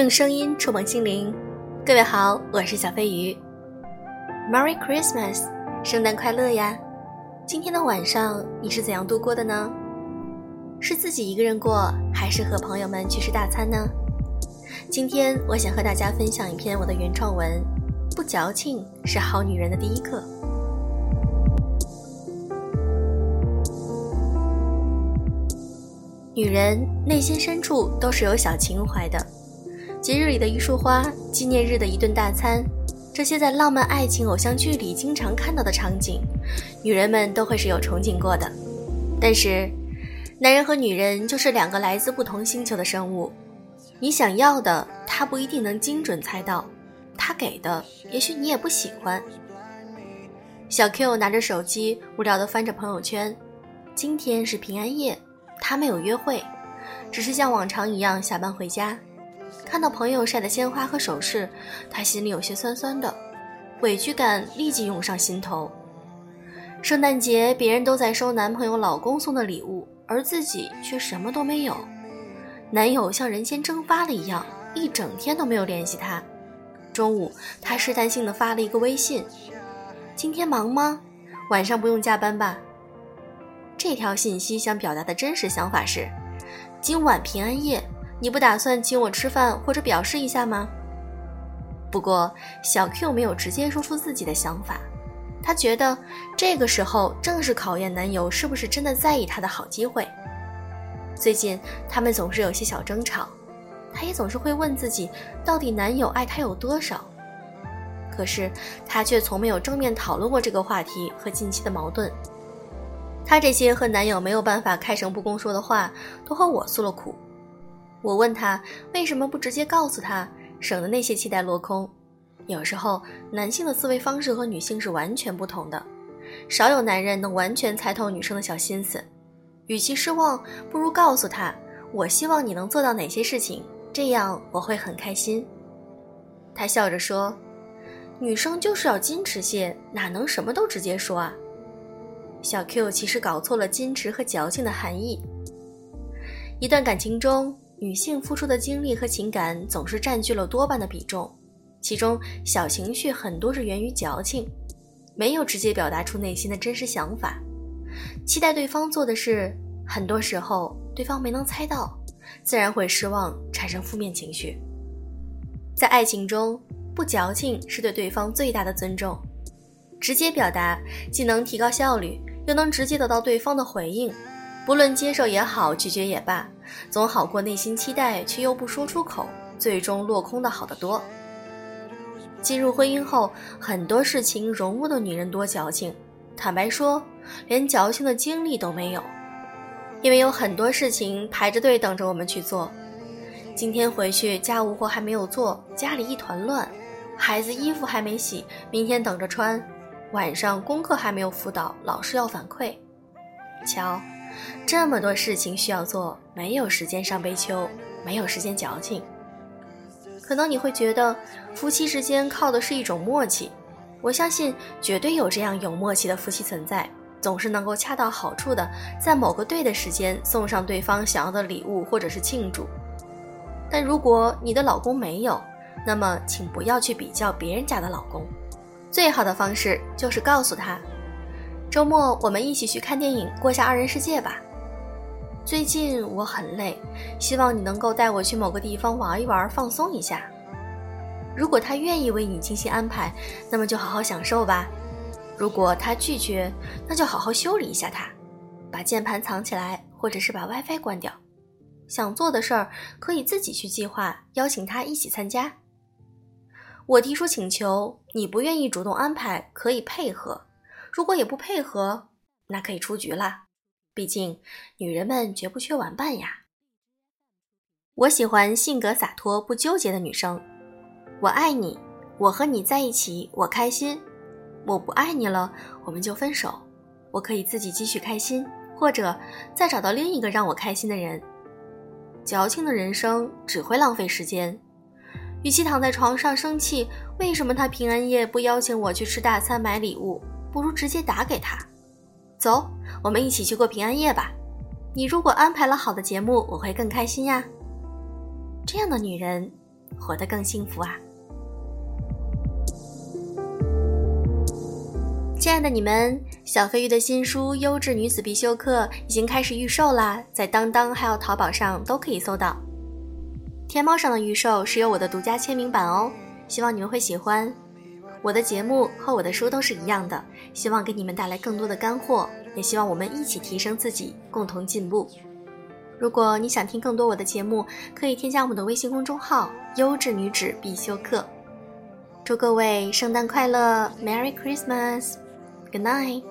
用声音触碰心灵，各位好，我是小飞鱼。Merry Christmas，圣诞快乐呀！今天的晚上你是怎样度过的呢？是自己一个人过，还是和朋友们去吃大餐呢？今天我想和大家分享一篇我的原创文，不矫情是好女人的第一课。女人内心深处都是有小情怀的，节日里的一束花，纪念日的一顿大餐，这些在浪漫爱情偶像剧里经常看到的场景，女人们都会是有憧憬过的。但是，男人和女人就是两个来自不同星球的生物，你想要的他不一定能精准猜到，他给的也许你也不喜欢。小 Q 拿着手机无聊地翻着朋友圈，今天是平安夜。他没有约会，只是像往常一样下班回家。看到朋友晒的鲜花和首饰，他心里有些酸酸的，委屈感立即涌上心头。圣诞节别人都在收男朋友、老公送的礼物，而自己却什么都没有。男友像人间蒸发了一样，一整天都没有联系他。中午，他试探性的发了一个微信：“今天忙吗？晚上不用加班吧？”这条信息想表达的真实想法是：今晚平安夜，你不打算请我吃饭或者表示一下吗？不过小 Q 没有直接说出自己的想法，他觉得这个时候正是考验男友是不是真的在意他的好机会。最近他们总是有些小争吵，他也总是会问自己，到底男友爱他有多少？可是他却从没有正面讨论过这个话题和近期的矛盾。她这些和男友没有办法开诚布公说的话，都和我诉了苦。我问他为什么不直接告诉他，省得那些期待落空。有时候男性的思维方式和女性是完全不同的，少有男人能完全猜透女生的小心思。与其失望，不如告诉他，我希望你能做到哪些事情，这样我会很开心。他笑着说：“女生就是要矜持些，哪能什么都直接说啊？”小 Q 其实搞错了矜持和矫情的含义。一段感情中，女性付出的精力和情感总是占据了多半的比重，其中小情绪很多是源于矫情，没有直接表达出内心的真实想法，期待对方做的事，很多时候对方没能猜到，自然会失望，产生负面情绪。在爱情中，不矫情是对对方最大的尊重，直接表达既能提高效率。又能直接得到对方的回应，不论接受也好，拒绝也罢，总好过内心期待却又不说出口，最终落空的好得多。进入婚姻后，很多事情容不得女人多矫情，坦白说，连矫情的精力都没有，因为有很多事情排着队等着我们去做。今天回去家务活还没有做，家里一团乱，孩子衣服还没洗，明天等着穿。晚上功课还没有辅导，老师要反馈。瞧，这么多事情需要做，没有时间上悲秋，没有时间矫情。可能你会觉得，夫妻之间靠的是一种默契。我相信，绝对有这样有默契的夫妻存在，总是能够恰到好处的在某个对的时间送上对方想要的礼物或者是庆祝。但如果你的老公没有，那么请不要去比较别人家的老公。最好的方式就是告诉他，周末我们一起去看电影，过下二人世界吧。最近我很累，希望你能够带我去某个地方玩一玩，放松一下。如果他愿意为你精心安排，那么就好好享受吧。如果他拒绝，那就好好修理一下他，把键盘藏起来，或者是把 WiFi 关掉。想做的事儿可以自己去计划，邀请他一起参加。我提出请求，你不愿意主动安排，可以配合；如果也不配合，那可以出局了。毕竟女人们绝不缺玩伴呀。我喜欢性格洒脱、不纠结的女生。我爱你，我和你在一起，我开心。我不爱你了，我们就分手。我可以自己继续开心，或者再找到另一个让我开心的人。矫情的人生只会浪费时间。与其躺在床上生气，为什么他平安夜不邀请我去吃大餐、买礼物？不如直接打给他。走，我们一起去过平安夜吧。你如果安排了好的节目，我会更开心呀。这样的女人，活得更幸福啊！亲爱的你们，小飞鱼的新书《优质女子必修课》已经开始预售啦，在当当还有淘宝上都可以搜到。天猫上的预售是有我的独家签名版哦，希望你们会喜欢。我的节目和我的书都是一样的，希望给你们带来更多的干货，也希望我们一起提升自己，共同进步。如果你想听更多我的节目，可以添加我们的微信公众号“优质女子必修课”。祝各位圣诞快乐，Merry Christmas！Good night.